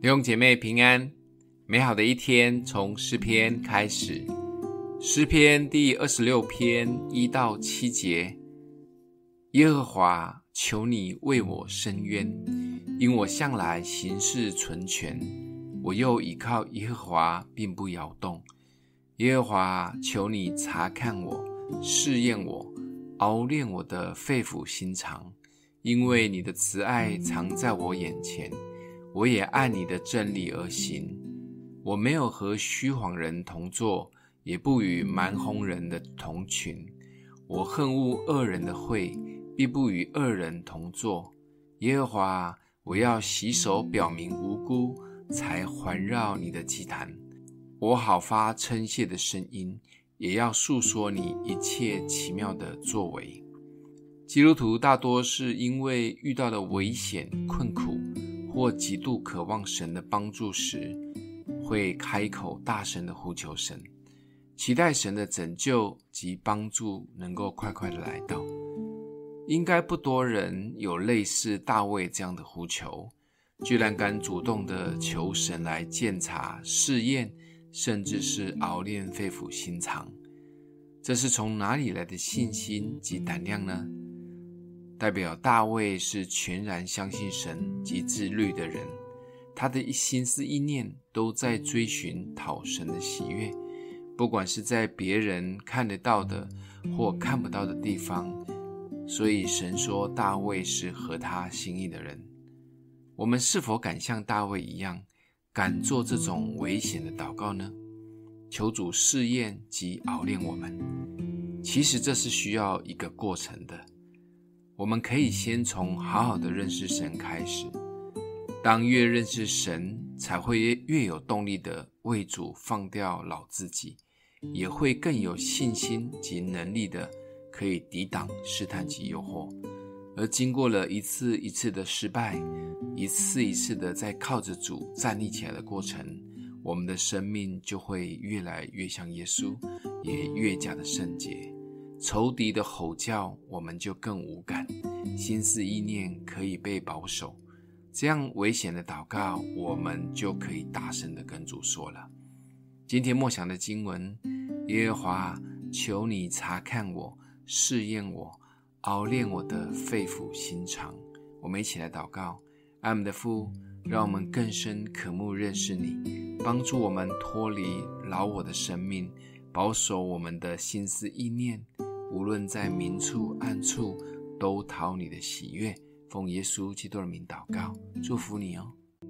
弟兄姐妹平安，美好的一天从诗篇开始。诗篇第二十六篇一到七节：耶和华，求你为我伸冤，因我向来行事纯全，我又倚靠耶和华，并不摇动。耶和华，求你察看我，试验我，熬炼我的肺腑心肠，因为你的慈爱常在我眼前。我也按你的真理而行，我没有和虚谎人同坐，也不与蛮哄人的同群。我恨恶恶人的会，必不与恶人同坐。耶和华，我要洗手表明无辜，才环绕你的祭坛。我好发称谢的声音，也要述说你一切奇妙的作为。基督徒大多是因为遇到了危险困苦。或极度渴望神的帮助时，会开口大声的呼求神，期待神的拯救及帮助能够快快的来到。应该不多人有类似大卫这样的呼求，居然敢主动的求神来鉴察、试验，甚至是熬炼肺腑心肠。这是从哪里来的信心及胆量呢？代表大卫是全然相信神及自律的人，他的一心思意念都在追寻讨神的喜悦，不管是在别人看得到的或看不到的地方。所以神说大卫是合他心意的人。我们是否敢像大卫一样，敢做这种危险的祷告呢？求主试验及熬炼我们。其实这是需要一个过程的。我们可以先从好好的认识神开始，当越认识神，才会越有动力的为主放掉老自己，也会更有信心及能力的可以抵挡试探及诱惑。而经过了一次一次的失败，一次一次的在靠着主站立起来的过程，我们的生命就会越来越像耶稣，也越加的圣洁。仇敌的吼叫，我们就更无感；心思意念可以被保守，这样危险的祷告，我们就可以大声的跟主说了。今天默想的经文：耶和华，求你察看我，试验我，熬炼我的肺腑心肠。我们一起来祷告：爱我们的父，让我们更深渴慕认识你，帮助我们脱离老我的生命，保守我们的心思意念。无论在明处暗处，都讨你的喜悦。奉耶稣基督的名祷告，祝福你哦。